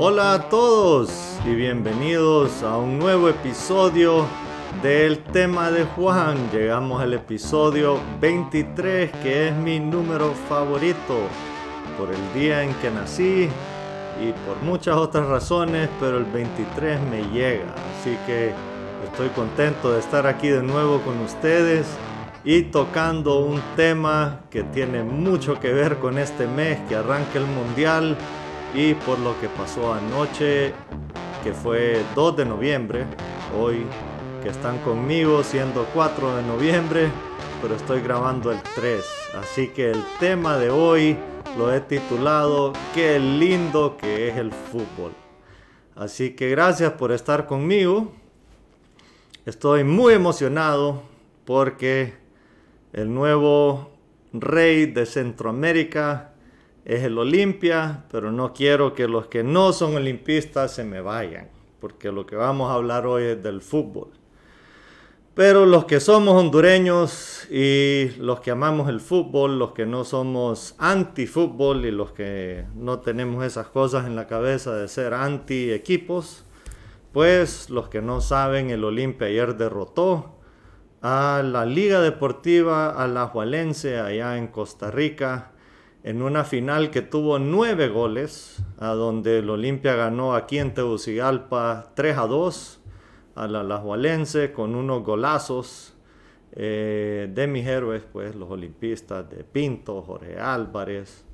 Hola a todos y bienvenidos a un nuevo episodio del tema de Juan. Llegamos al episodio 23 que es mi número favorito por el día en que nací y por muchas otras razones, pero el 23 me llega. Así que estoy contento de estar aquí de nuevo con ustedes y tocando un tema que tiene mucho que ver con este mes que arranca el mundial y por lo que pasó anoche, que fue 2 de noviembre, hoy que están conmigo siendo 4 de noviembre, pero estoy grabando el 3. Así que el tema de hoy lo he titulado Qué lindo que es el fútbol. Así que gracias por estar conmigo. Estoy muy emocionado porque el nuevo rey de Centroamérica es el Olimpia, pero no quiero que los que no son olimpistas se me vayan, porque lo que vamos a hablar hoy es del fútbol. Pero los que somos hondureños y los que amamos el fútbol, los que no somos anti-fútbol y los que no tenemos esas cosas en la cabeza de ser anti-equipos, pues los que no saben, el Olimpia ayer derrotó a la Liga Deportiva Alajuelense allá en Costa Rica en una final que tuvo nueve goles, a donde el Olimpia ganó aquí en Tegucigalpa 3 a 2 a la Alajuelense con unos golazos eh, de mis héroes, pues los olimpistas de Pinto, Jorge Álvarez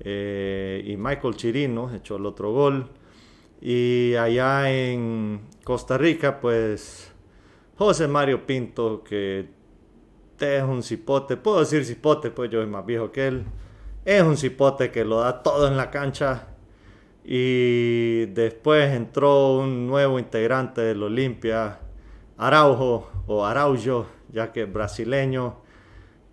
eh, y Michael Chirino echó el otro gol. Y allá en Costa Rica, pues José Mario Pinto, que es un cipote, puedo decir cipote, pues yo soy más viejo que él. Es un cipote que lo da todo en la cancha. Y después entró un nuevo integrante del Olimpia, Araujo o Araujo, ya que es brasileño.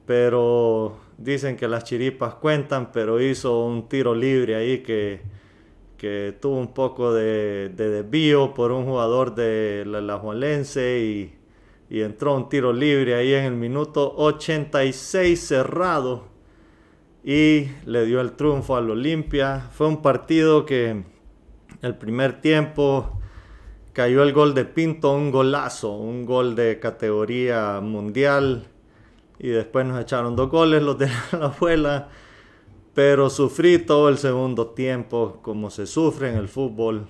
Pero dicen que las chiripas cuentan, pero hizo un tiro libre ahí que, que tuvo un poco de, desvío por un jugador de la, la y, y entró un tiro libre ahí en el minuto 86 cerrado y le dio el triunfo al Olimpia. Fue un partido que el primer tiempo cayó el gol de Pinto, un golazo, un gol de categoría mundial. Y después nos echaron dos goles los de la abuela. Pero sufrí todo el segundo tiempo, como se sufre en el fútbol.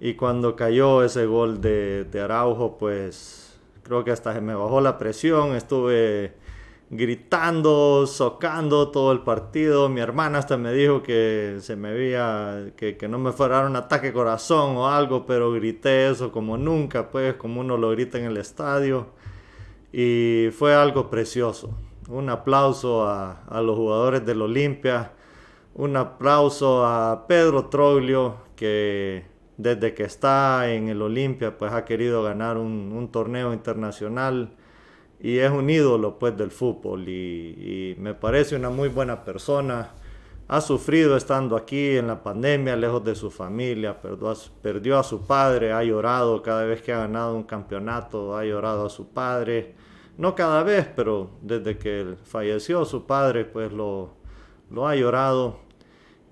Y cuando cayó ese gol de, de Araujo, pues creo que hasta se me bajó la presión. Estuve gritando, socando todo el partido. Mi hermana hasta me dijo que se me veía, que, no me fuera un ataque corazón o algo, pero grité eso como nunca, pues como uno lo grita en el estadio. Y fue algo precioso. Un aplauso a, a los jugadores del Olimpia. Un aplauso a Pedro Troglio, que desde que está en el Olimpia, pues ha querido ganar un, un torneo internacional y es un ídolo pues del fútbol y, me parece una muy buena persona. Ha sufrido estando aquí en la pandemia, lejos de su familia, perdió a, perdió a su padre, ha llorado cada vez que ha ganado un campeonato, ha llorado a su padre. No cada vez, pero desde que falleció su padre, pues lo, lo ha llorado.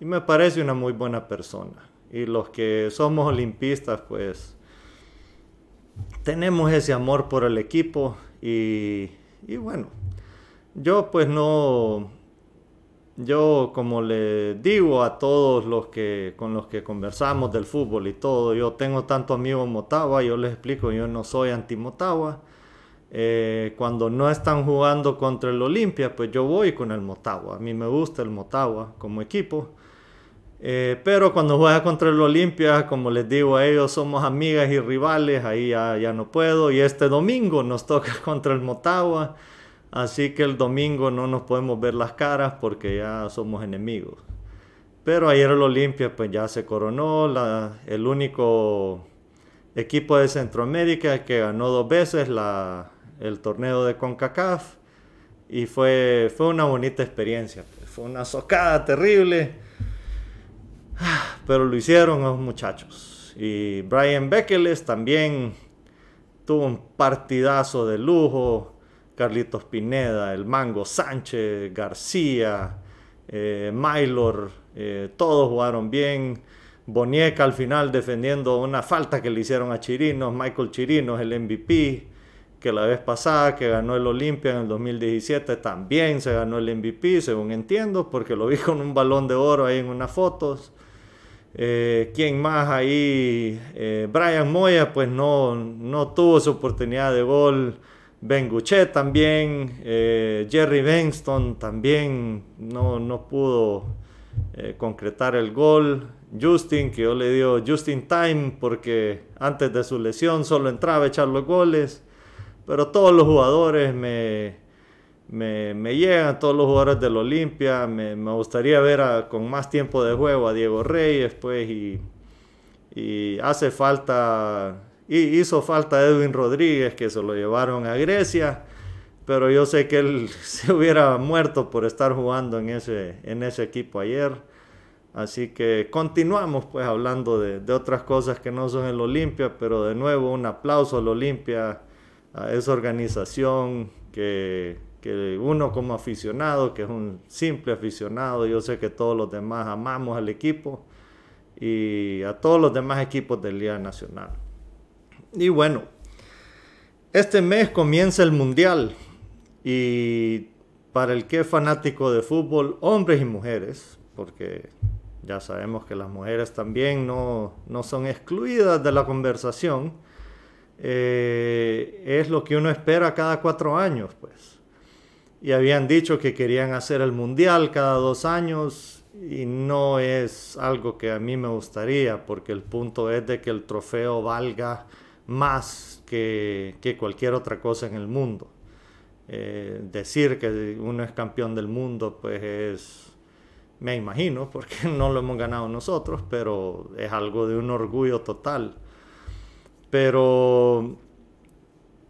Y me parece una muy buena persona. Y los que somos olimpistas, pues tenemos ese amor por el equipo y, bueno, yo pues no, yo como le digo a todos los que con los que conversamos del fútbol y todo, yo tengo tanto amigos Motagua, yo les explico, yo no soy anti Motagua. Eh, cuando no están jugando contra el Olimpia, pues yo voy con el Motagua. A mí me gusta el Motagua como equipo. Eh, pero cuando juega contra el Olimpia, como les digo a ellos, somos amigas y rivales, ahí ya, no puedo. Y este domingo nos toca contra el Motagua, así que el domingo no nos podemos ver las caras porque ya somos enemigos. Pero ayer el Olimpia pues ya se coronó, el único equipo de Centroamérica que ganó dos veces el torneo de CONCACAF y fue, fue una bonita experiencia. Fue una socada terrible, pero lo hicieron los muchachos. Y Brian Bekeles también tuvo un partidazo de lujo. Carlitos Pineda, el Mango Sánchez, García, eh, Maylor, eh, todos jugaron bien. Bonieca al final defendiendo una falta que le hicieron a Chirinos, Michael Chirinos, el MVP que la vez pasada que ganó el Olimpia en el 2017 también se ganó el MVP, según entiendo, porque lo vi con un balón de oro ahí en unas fotos. Eh, ¿Quién más ahí? Eh, Brian Moya, pues no, no tuvo su oportunidad de gol. Ben Guchet también. Eh, Jerry Benston también no, no pudo concretar el gol. Justin, que yo le dio Justin Time porque antes de su lesión solo entraba a echar los goles. Pero todos los jugadores me, me, llegan, todos los jugadores del Olimpia. Me, gustaría ver con más tiempo de juego a Diego Reyes, pues, y, y hace falta, y hizo falta Edwin Rodríguez, que se lo llevaron a Grecia. Pero yo sé que él se hubiera muerto por estar jugando en ese, en ese equipo ayer. Así que continuamos pues hablando de, de, otras cosas que no son el Olimpia, pero de nuevo un aplauso al Olimpia a esa organización que, que, uno como aficionado, que es un simple aficionado, yo sé que todos los demás amamos al equipo y a todos los demás equipos del Liga Nacional. Y bueno, este mes comienza el Mundial y para el que es fanático de fútbol, hombres y mujeres, porque ya sabemos que las mujeres también no, no son excluidas de la conversación, eh, es lo que uno espera cada cuatro años, pues. Y habían dicho que querían hacer el mundial cada dos años y no es algo que a mí me gustaría, porque el punto es de que el trofeo valga más que, que cualquier otra cosa en el mundo. Eh, decir que uno es campeón del mundo, pues es, me imagino, porque no lo hemos ganado nosotros, pero es algo de un orgullo total. Pero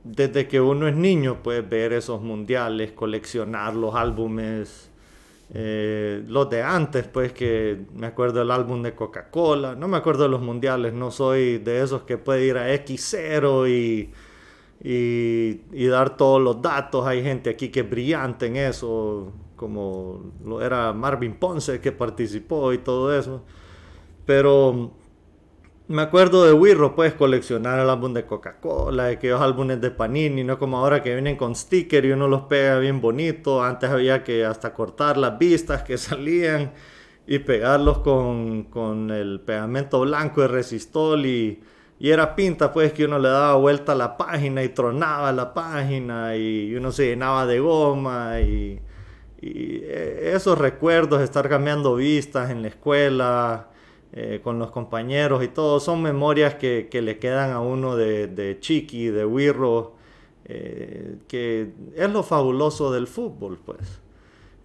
desde que uno es niño, puedes ver esos mundiales, coleccionar los álbumes, eh, los de antes, pues que me acuerdo del álbum de Coca-Cola, no me acuerdo de los mundiales, no soy de esos que puede ir a X0 y, y, dar todos los datos, hay gente aquí que es brillante en eso, como era Marvin Ponce que participó y todo eso, pero me acuerdo de Wirro, pues, coleccionar el álbum de Coca-Cola, de aquellos álbumes de Panini, no como ahora que vienen con sticker y uno los pega bien bonito. Antes había que hasta cortar las vistas que salían y pegarlos con, el pegamento blanco de resistol y, y, era pinta, pues, que uno le daba vuelta a la página y tronaba la página y uno se llenaba de goma y, eh, esos recuerdos, estar cambiando vistas en la escuela eh, con los compañeros y todo, son memorias que, que le quedan a uno de, de Chiqui, de Wirro, eh, que es lo fabuloso del fútbol, pues.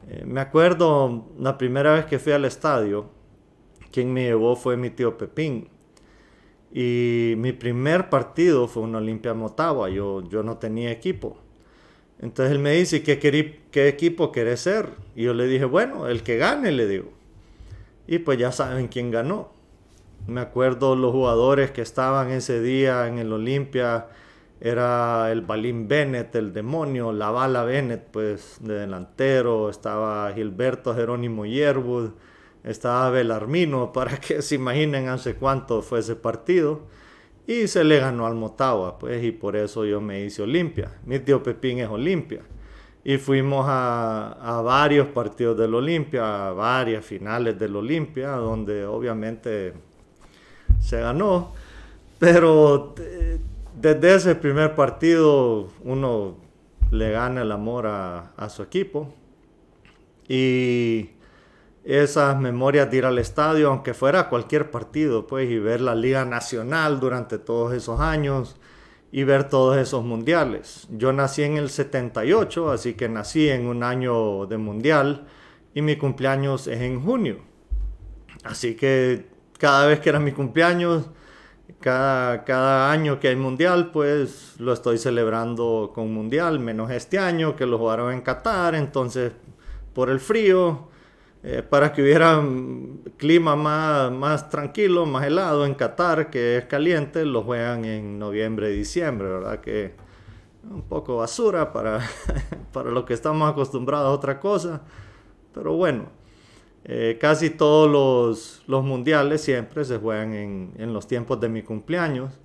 Eh, me acuerdo la primera vez que fui al estadio, quien me llevó fue mi tío Pepín. Y mi primer partido fue un Olimpia Motagua, yo, yo no tenía equipo. Entonces él me dice, ¿qué, ¿qué equipo querés ser? Y yo le dije, bueno, el que gane, le digo. Y pues ya saben quién ganó. Me acuerdo los jugadores que estaban ese día en el Olimpia. Era el Balín Bennett, el demonio, la bala Bennett, pues de delantero. Estaba Gilberto Jerónimo Yerwood. Estaba Belarmino, para que se imaginen hace cuánto fue ese partido. Y se le ganó al Motagua, pues, y por eso yo me hice Olimpia. Mi tío Pepín es Olimpia y fuimos a, varios partidos del Olimpia, a varias finales del Olimpia, donde obviamente se ganó, pero eh, desde ese primer partido uno le gana el amor a, su equipo. Y, esas memorias de ir al estadio, aunque fuera cualquier partido, pues, y ver la Liga Nacional durante todos esos años y ver todos esos mundiales. Yo nací en el 78, así que nací en un año de mundial y mi cumpleaños es en junio. Así que cada vez que era mi cumpleaños, cada, cada año que hay mundial, pues lo estoy celebrando con mundial, menos este año que lo jugaron en Qatar, entonces por el frío, eh, para que hubiera clima más, más tranquilo, más helado en Qatar, que es caliente, lo juegan en noviembre y diciembre, ¿verdad? Que un poco basura para, para lo que estamos acostumbrados a otra cosa, pero bueno. Eh, casi todos los, los, mundiales siempre se juegan en, en, los tiempos de mi cumpleaños.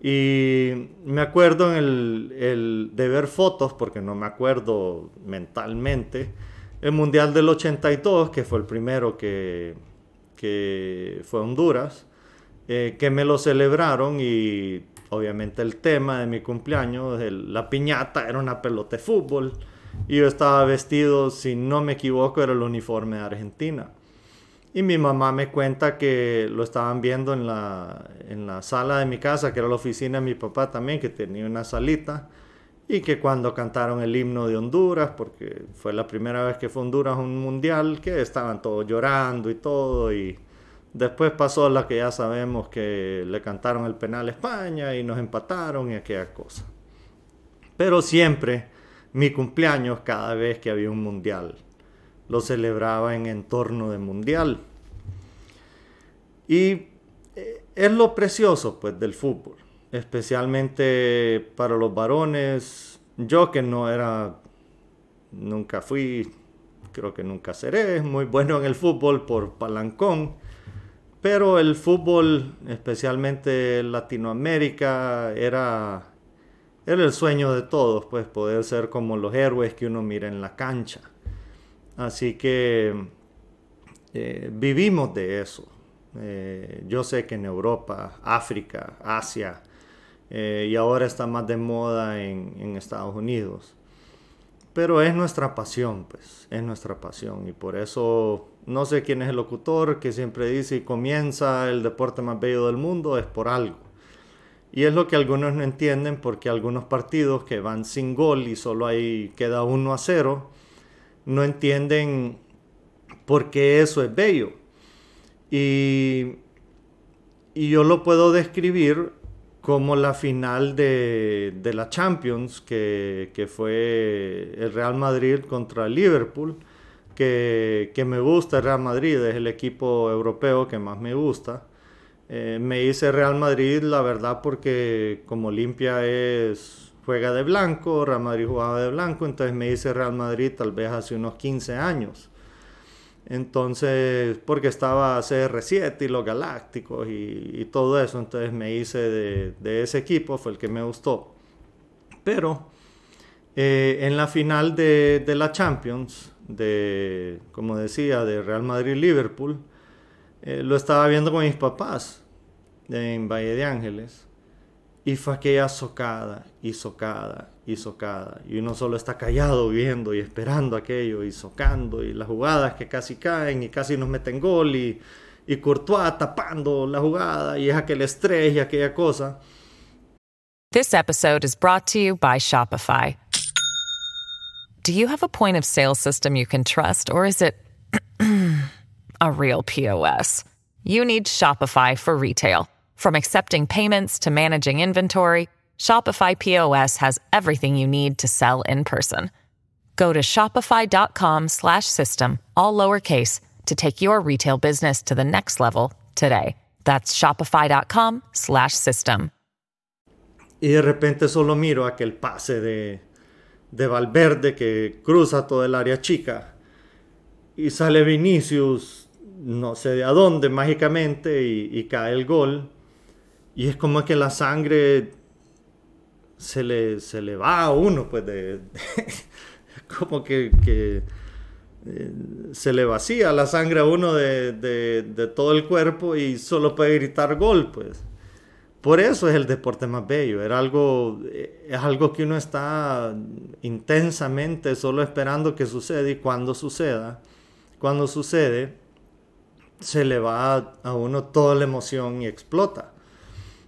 Y me acuerdo el, el, de ver fotos, porque no me acuerdo mentalmente, el Mundial del 82, que fue el primero que, fue Honduras, eh, que me lo celebraron y obviamente el tema de mi cumpleaños, la piñata era una pelota de fútbol. Y yo estaba vestido, si no me equivoco, era el uniforme de Argentina. Y mi mamá me cuenta que lo estaban viendo en la, en la sala de mi casa, que era la oficina de mi papá también, que tenía una salita. Y que cuando cantaron el himno de Honduras, porque fue la primera vez que fue Honduras un mundial, que estaban todos llorando y todo. Y después pasó la que ya sabemos que le cantaron el penal a España y nos empataron y aquella cosa. Pero siempre mi cumpleaños cada vez que había un mundial. Lo celebraba en entorno de mundial. Y eh, es lo precioso pues del fútbol, especialmente para los varones. Yo que no era, nunca fui, creo que nunca seré muy bueno en el fútbol por palancón. Pero el fútbol, especialmente Latinoamérica, era era el sueño de todos, pues poder ser como los héroes que uno mira en la cancha. Así que eh, vivimos de eso. Eh, yo sé que en Europa, África, Asia, eh, y ahora está más de moda en, Estados Unidos. Pero es nuestra pasión, pues, es nuestra pasión. Y por eso, no sé quién es el locutor que siempre dice, y comienza el deporte más bello del mundo, es por algo. Y es lo que algunos no entienden porque algunos partidos que van sin gol y solo ahí queda 1 a 0, no entienden por qué eso es bello. Y, y yo lo puedo describir como la final de, de la Champions, que, que, fue el Real Madrid contra el Liverpool, que, que me gusta el Real Madrid, es el equipo europeo que más me gusta. Eh, me hice Real Madrid, la verdad, porque como Olimpia es juega de blanco, Real Madrid jugaba de blanco, entonces me hice Real Madrid tal vez hace unos 15 años. Entonces, porque estaba CR7 y los Galácticos y, todo eso, entonces me hice de, ese equipo, fue el que me gustó. Pero eh, en la final de, la Champions, de, como decía, de Real Madrid-Liverpool, eh, lo estaba viendo con mis papás en Valle de Ángeles. Y fue aquella socada y socada y socada. Y uno solo está callado viendo y esperando aquello y socando. Y las jugadas que casi caen y casi nos meten gol. Y, y Courtois tapando la jugada. Y es aquel estrés y aquella cosa. This episode is brought to you by Shopify. Do you have a point of sale system you can trust? Or is it a real POS? You need Shopify for retail. From accepting payments to managing inventory, Shopify POS has everything you need to sell in person. Go to shopify.com/system all lowercase to take your retail business to the next level today. That's shopify.com/system. Y de repente solo miro aquel pase de de Valverde que cruza todo el área chica y sale Vinicius no sé de a dónde mágicamente y, y cae el gol. Y es como que la sangre se le, se le va a uno, pues de, como que, eh, se le vacía la sangre a uno de, de, de, todo el cuerpo y solo puede gritar gol, pues. Por eso es el deporte más bello, era algo, eh, es algo que uno está intensamente solo esperando que suceda y cuando suceda, cuando sucede, se le va a uno toda la emoción y explota.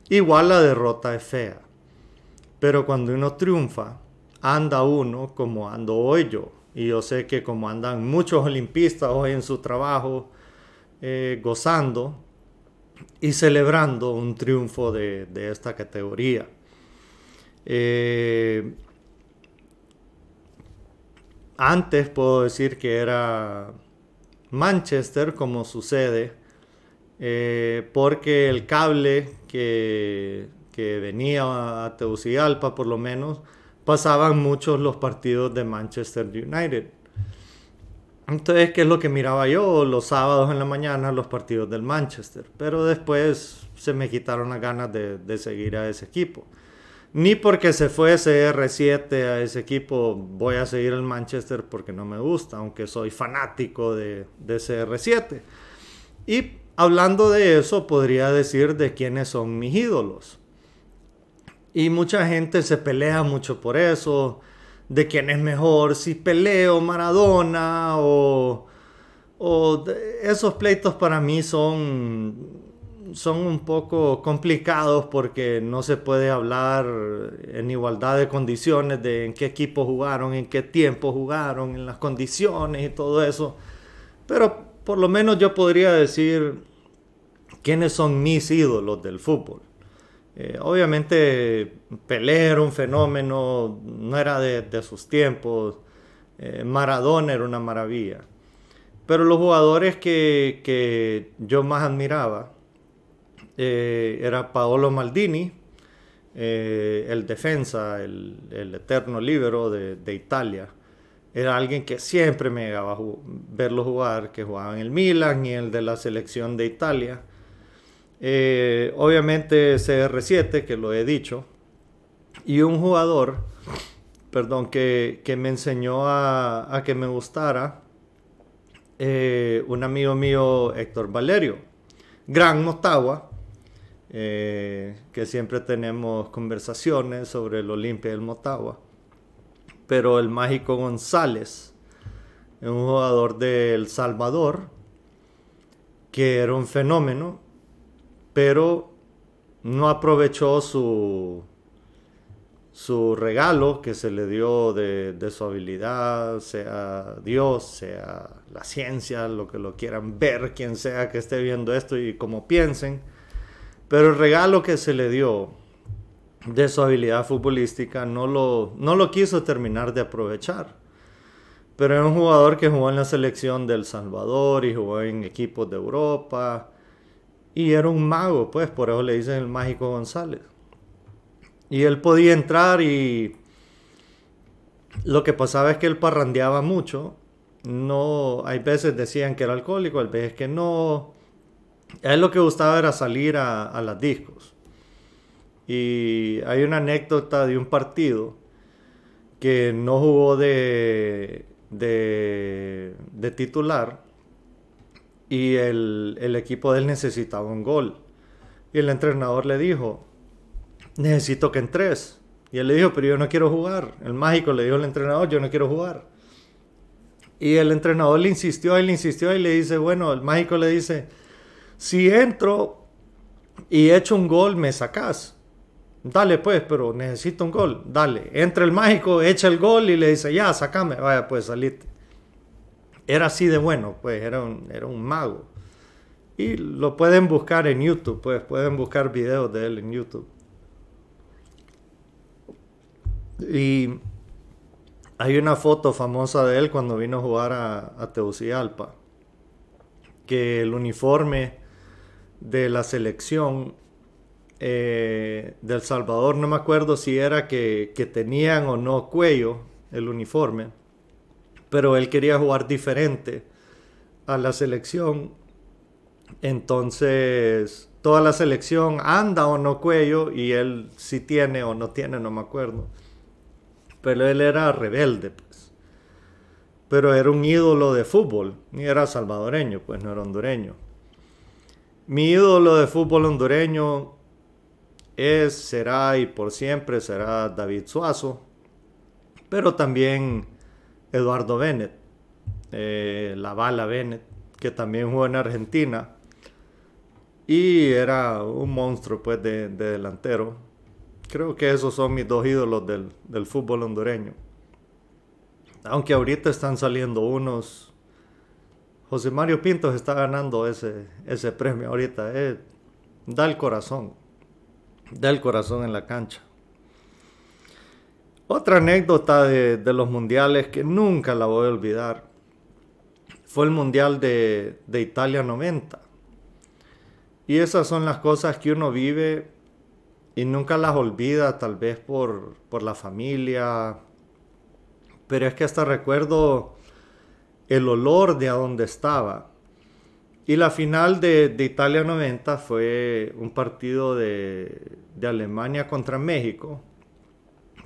Igual la derrota es fea. Pero cuando uno triunfa, anda uno como ando hoy yo. Y yo sé que como andan muchos olimpistas hoy en su trabajo, eh, gozando y celebrando un triunfo de, esta categoría. Eh, antes puedo decir que era Manchester, como sucede, eh, porque el cable que, que venía a Tegucigalpa, por lo menos, pasaban muchos los partidos de Manchester United. Entonces, ¿qué es lo que miraba yo? Los sábados en la mañana los partidos del Manchester. Pero después se me quitaron las ganas de, seguir a ese equipo. Ni porque se fue CR7 a ese equipo voy a seguir el Manchester porque no me gusta, aunque soy fanático de, de CR7. Y hablando de eso, podría decir de quiénes son mis ídolos. Y mucha gente se pelea mucho por eso, de quién es mejor, si peleo Maradona o, o esos pleitos para mí son, son un poco complicados porque no se puede hablar en igualdad de condiciones de en qué equipo jugaron, en qué tiempo jugaron, en las condiciones y todo eso. Pero por lo menos yo podría decir quiénes son mis ídolos del fútbol. Eh, obviamente Pelé era un fenómeno, no era de, sus tiempos, eh, Maradona era una maravilla. Pero los jugadores que, yo más admiraba eh, era Paolo Maldini, el defensa, el, eterno libero de, de, Italia. Era alguien que siempre me llegaba a verlo jugar, que jugaba en el Milan y el de la selección de Italia. Eh, obviamente CR7, que lo he dicho. Y un jugador, perdón, que, me enseñó a, que me gustara. Eh, un amigo mío, Héctor Valerio. Gran Motagua. Eh, que siempre tenemos conversaciones sobre el Olimpia del Motagua. Pero el mágico González, un jugador de El Salvador, que era un fenómeno pero no aprovechó su, su regalo que se le dio de, su habilidad, sea Dios, sea la ciencia, lo que lo quieran ver, quien sea que esté viendo esto y como piensen. Pero el regalo que se le dio de su habilidad futbolística no lo, no lo quiso terminar de aprovechar. Pero era un jugador que jugó en la selección del Salvador y jugó en equipos de Europa y era un mago, pues, por eso le dicen el mágico González. Y él podía entrar y lo que pasaba es que él parrandeaba mucho. No, hay veces decían que era alcohólico, hay veces que no. A él lo que gustaba era salir a, a las discos. Y hay una anécdota de un partido que no jugó de, titular y el, equipo de él necesitaba un gol. Y el entrenador le dijo, necesito que entres. Y él le dijo, pero yo no quiero jugar. El mágico le dijo al entrenador, yo no quiero jugar. Y el entrenador le insistió y le insistió y le dice, bueno, el mágico le dice, si entro y echo un gol, me sacas. Dale pues, pero necesito un gol. Dale. Entra el mágico, echa el gol y le dice, ya, sacame. Vaya, pues salite era así de bueno, pues era un, era un mago. Y lo pueden buscar en YouTube, pues pueden buscar videos de él en YouTube. Y hay una foto famosa de él cuando vino a jugar a, a que el uniforme de la selección eh, del Salvador, no me acuerdo si era que, que tenían o no cuello el uniforme, pero él quería jugar diferente a la selección. Entonces, toda la selección anda o no cuello y él sí tiene o no tiene, no me acuerdo. Pero él era rebelde, pues. Pero era un ídolo de fútbol, ni era salvadoreño, pues no era hondureño. Mi ídolo de fútbol hondureño es, será y por siempre será David Suazo, pero también Eduardo Bennett. eh, la Bala Bennett, que también jugó en Argentina. Y era un monstruo pues de, delantero. Creo que esos son mis dos ídolos del, del fútbol hondureño. Aunque ahorita están saliendo unos José Mario Pintos está ganando ese, ese premio ahorita. Eh, da el corazón. Da el corazón en la cancha. Otra anécdota de, los mundiales que nunca la voy a olvidar fue el mundial de, Italia 90. Y esas son las cosas que uno vive y nunca las olvida, tal vez por, por la familia. Pero es que hasta recuerdo el olor de a donde estaba. Y la final de, Italia 90 fue un partido de, Alemania contra México,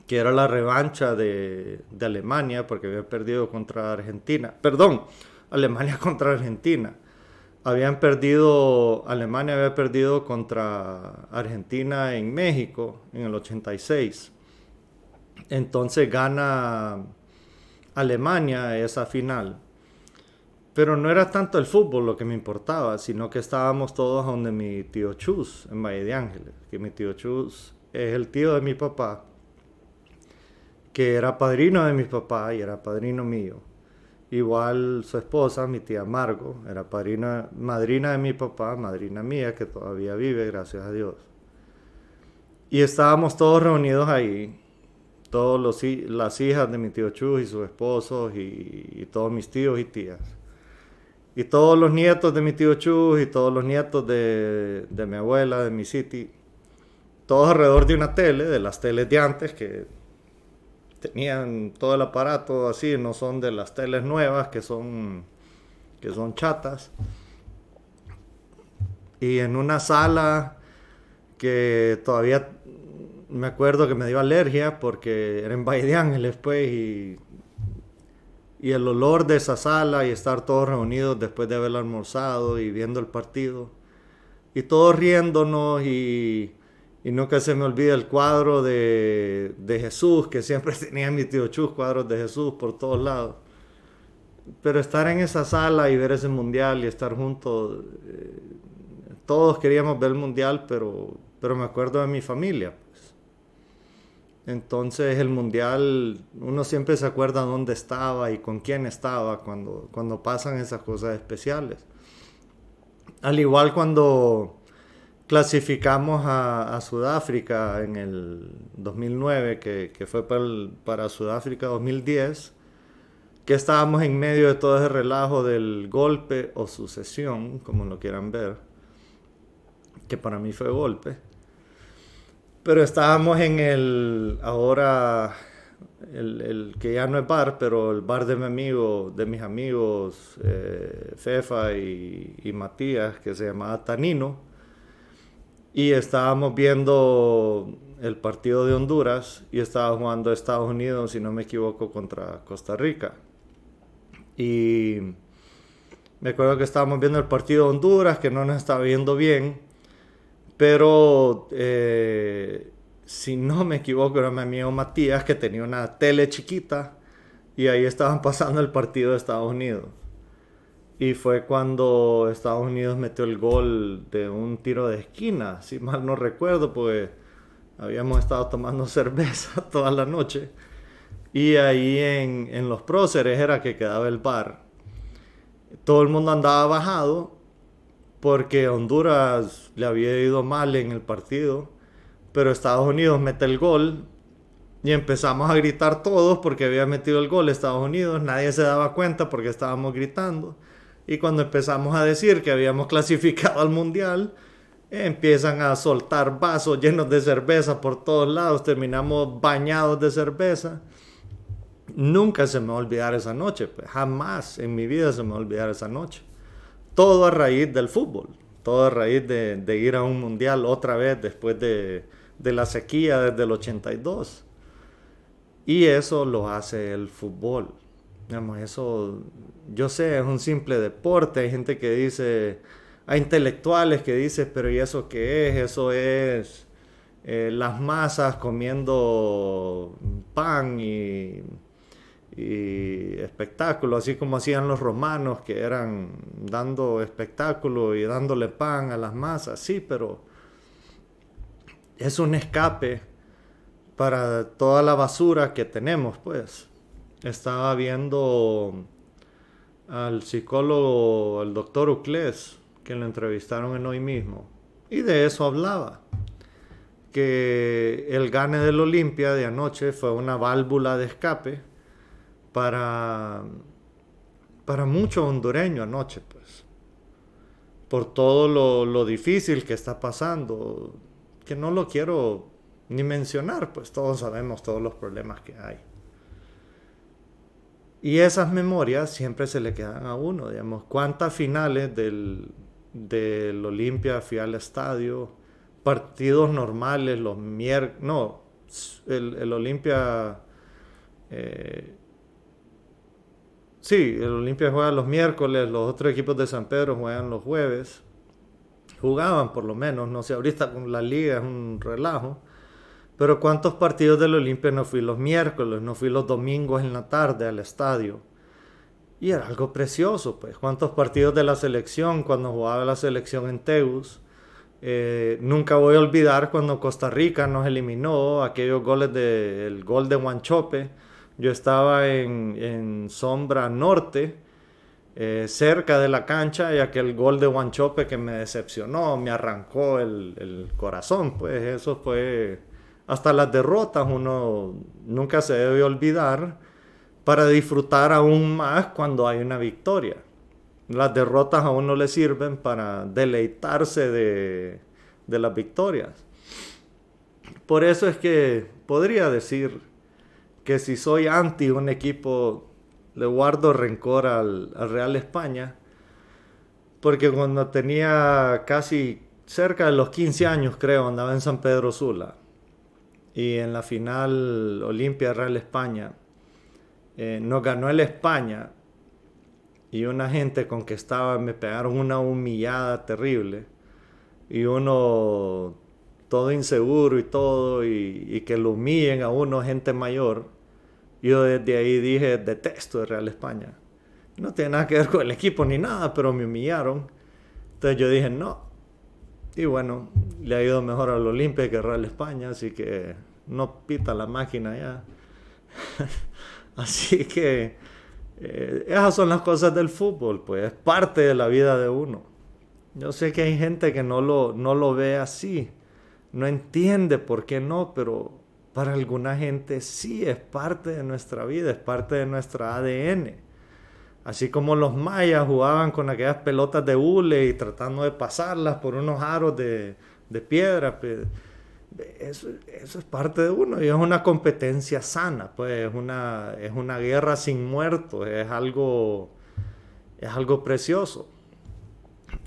que era la revancha de, Alemania porque había perdido contra Argentina. Perdón, Alemania contra Argentina. Habían perdido, Alemania había perdido contra Argentina en México en el 86. Entonces gana Alemania esa final. Pero no era tanto el fútbol lo que me importaba, sino que estábamos todos donde mi tío Chus, en Valle de Ángeles. Que mi tío Chus es el tío de mi papá, que era padrino de mi papá y era padrino mío. Igual su esposa, mi tía Margo, era padrina, madrina de mi papá, madrina mía, que todavía vive, gracias a Dios. Y estábamos todos reunidos ahí, todos los, las hijas de mi tío Chus y sus esposos y todos mis tíos y tías. Y todos los nietos de mi tío Chus y todos los nietos de, mi abuela, de mi city, todos alrededor de una tele, de las teles de antes, que tenían todo el aparato así, no son de las teles nuevas, que son, que son chatas. Y en una sala que todavía me acuerdo que me dio alergia porque era en Valle de Ángeles, pues, y el olor de esa sala y estar todos reunidos después de haber almorzado y viendo el partido. Y todos riéndonos y, y nunca se me olvida el cuadro de, de Jesús, que siempre tenía mi tío Chus cuadros de Jesús por todos lados. Pero estar en esa sala y ver ese mundial y estar juntos, eh, todos queríamos ver el mundial, pero, pero me acuerdo de mi familia. Entonces el mundial, uno siempre se acuerda dónde estaba y con quién estaba cuando, cuando pasan esas cosas especiales. Al igual cuando clasificamos a, Sudáfrica en el 2009, que, fue para, para, Sudáfrica 2010, que estábamos en medio de todo ese relajo del golpe o sucesión, como lo quieran ver, que para mí fue golpe pero estábamos en el, ahora, el, que ya no es bar, pero el bar de mi amigo, de mis amigos, eh, Fefa y, Matías, que se llamaba Tanino. Y estábamos viendo el partido de Honduras y estaba jugando Estados Unidos, si no me equivoco, contra Costa Rica. Y me acuerdo que estábamos viendo el partido de Honduras, que no nos estaba viendo bien. Pero eh, si no me equivoco, era mi amigo Matías que tenía una tele chiquita y ahí estaban pasando el partido de Estados Unidos. Y fue cuando Estados Unidos metió el gol de un tiro de esquina, si mal no recuerdo, pues habíamos estado tomando cerveza toda la noche. Y ahí en, en los próceres era que quedaba el bar. Todo el mundo andaba bajado porque Honduras le había ido mal en el partido, pero Estados Unidos mete el gol y empezamos a gritar todos porque había metido el gol Estados Unidos, nadie se daba cuenta porque estábamos gritando. Y cuando empezamos a decir que habíamos clasificado al mundial, empiezan a soltar vasos llenos de cerveza por todos lados, terminamos bañados de cerveza. Nunca se me va a olvidar esa noche, pues, jamás en mi vida se me va a olvidar esa noche todo a raíz del fútbol, todo a raíz de, ir a un mundial otra vez después de, la sequía desde el 82. Y eso lo hace el fútbol. Digamos, eso, yo sé, es un simple deporte. Hay gente que dice, hay intelectuales que dicen, pero ¿y eso qué es? Eso es eh, las masas comiendo pan y y espectáculo, así como hacían los romanos que eran dando espectáculo y dándole pan a las masas, sí, pero es un escape para toda la basura que tenemos, pues. Estaba viendo al psicólogo, el doctor Uclés, que lo entrevistaron en hoy mismo, y de eso hablaba. Que el gane del Olimpia de anoche fue una válvula de escape para, para mucho hondureño anoche, pues. Por todo lo, lo difícil que está pasando, que no lo quiero ni mencionar, pues todos sabemos todos los problemas que hay. Y esas memorias siempre se le quedan a uno, digamos, cuántas finales del, del Olimpia fui al estadio, partidos normales, los miércoles, no, el, el Olimpia, eh, sí, el Olimpia juega los miércoles, los otros equipos de San Pedro juegan los jueves, jugaban por lo menos, no sé, ahorita con la liga es un relajo, pero ¿cuántos partidos del Olimpia no fui los miércoles, no fui los domingos en la tarde al estadio? Y era algo precioso, pues. ¿Cuántos partidos de la selección cuando jugaba la selección en Teus? Eh, nunca voy a olvidar cuando Costa Rica nos eliminó aquellos goles del gol de Huanchope. Yo estaba en, Sombra Norte, eh, cerca de la cancha, y aquel gol de Huanchope que me decepcionó, me arrancó el, el corazón. Pues eso fue hasta las derrotas uno nunca se debe olvidar para disfrutar aún más cuando hay una victoria. Las derrotas a uno le sirven para deleitarse de, de las victorias. Por eso es que podría decir que si soy anti un equipo, le guardo rencor al, al Real España, porque cuando tenía casi cerca de los 15 años, creo, andaba en San Pedro Sula y en la final Olimpia Real España eh, nos ganó el España y una gente con que estaba me pegaron una humillada terrible y uno todo inseguro y todo y, que lo humillen a uno gente mayor yo desde ahí dije detesto el Real España no tiene nada que ver con el equipo ni nada pero me humillaron entonces yo dije no y bueno, le ha ido mejor al Olimpia que al Real España, así que no pita la máquina ya. Así que eh, esas son las cosas del fútbol, pues es parte de la vida de uno. Yo sé que hay gente que no lo, no lo ve así, no entiende por qué no, pero para alguna gente sí es parte de nuestra vida, es parte de nuestra ADN. Así como los mayas jugaban con aquellas pelotas de hule y tratando de pasarlas por unos aros de, de piedra. Eso, eso, es parte de uno y es una competencia sana, pues es una, es una guerra sin muertos, es algo, es algo precioso.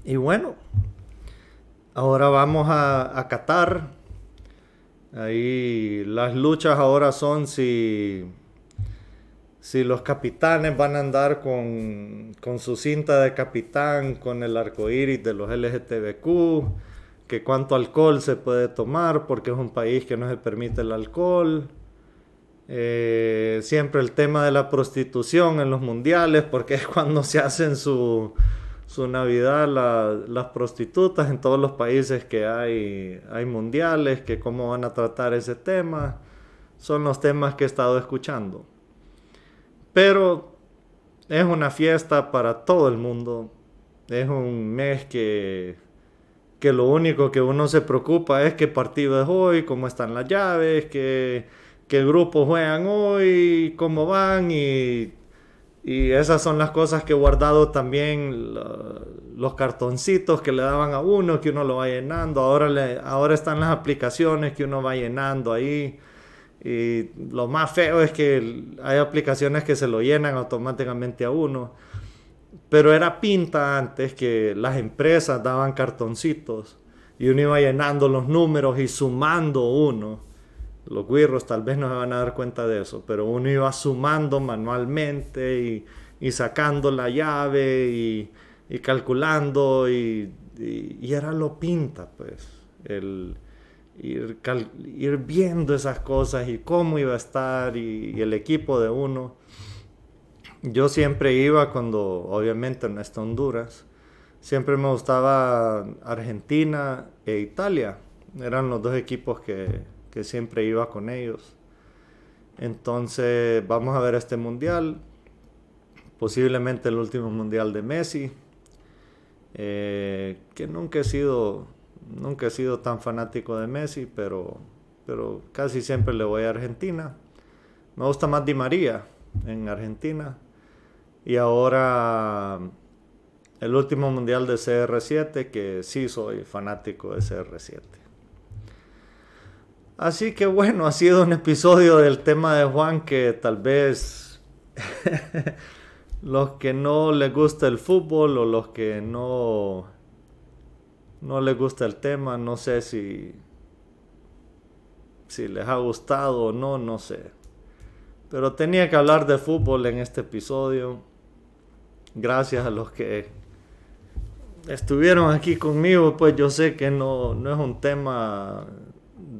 Y bueno, ahora vamos a, a Qatar. Ahí las luchas ahora son si, si los capitanes van a andar con, con su cinta de capitán, con el arco iris de los LGTBQ que cuánto alcohol se puede tomar, porque es un país que no se permite el alcohol. Eh, siempre el tema de la prostitución en los mundiales, porque es cuando se hacen su, su Navidad las prostitutas en todos los países que hay, hay mundiales, que cómo van a tratar ese tema. Son los temas que he estado escuchando. Pero es una fiesta para todo el mundo. Es un mes que que lo único que uno se preocupa es qué partido es hoy, cómo están las llaves, qué, qué grupos juegan hoy, cómo van y, y, esas son las cosas que he guardado también los cartoncitos que le daban a uno, que uno lo va llenando. Ahora, ahora están las aplicaciones que uno va llenando ahí. Y lo más feo es que hay aplicaciones que se lo llenan automáticamente a uno. Pero era pinta antes que las empresas daban cartoncitos y uno iba llenando los números y sumando uno. Los guirros tal vez no se van a dar cuenta de eso, pero uno iba sumando manualmente y, sacando la llave y, calculando y, era lo pinta, pues, el ir, ir, viendo esas cosas y cómo iba a estar y el equipo de uno. yo siempre iba cuando, obviamente no está Honduras, siempre me gustaba Argentina e Italia. Eran los dos equipos que, que siempre iba con ellos. Entonces vamos a ver este mundial, posiblemente el último mundial de Messi, eh, que nunca he sido, nunca he sido tan fanático de Messi, pero, pero casi siempre le voy a Argentina. Me gusta más Di María en Argentina. Y ahora el último mundial de CR7, que sí soy fanático de CR7. Así que bueno, ha sido un episodio del tema de Juan que tal vez los que no les gusta el fútbol o los que no no les gusta el tema, no sé si si les ha gustado o no, no sé. Pero tenía que hablar de fútbol en este episodio. Gracias a los que estuvieron aquí conmigo, pues yo sé que no, no es un tema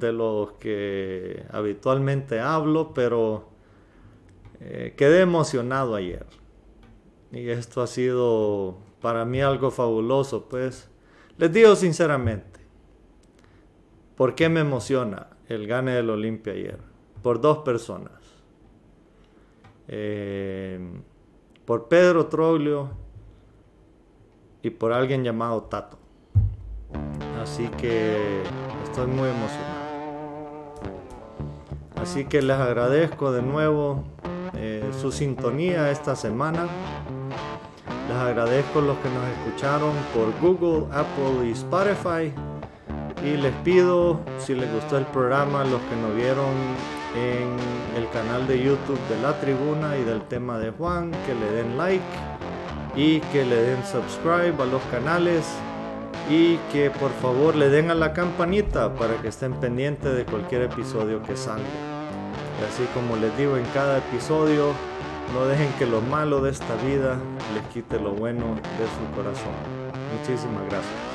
de los que habitualmente hablo, pero eh, quedé emocionado ayer. Y esto ha sido para mí algo fabuloso, pues. Les digo sinceramente, ¿por qué me emociona el gane del Olimpia ayer? Por dos personas. Eh, por Pedro Troglio y por alguien llamado Tato. Así que estoy muy emocionado. Así que les agradezco de nuevo eh, su sintonía esta semana. Les agradezco los que nos escucharon por Google, Apple y Spotify. Y les pido, si les gustó el programa, los que nos vieron en el canal de YouTube de La Tribuna y del tema de Juan, que le den like y que le den subscribe a los canales y que por favor le den a la campanita para que estén pendientes de cualquier episodio que salga. Y así como les digo en cada episodio, no dejen que lo malo de esta vida les quite lo bueno de su corazón. Muchísimas gracias.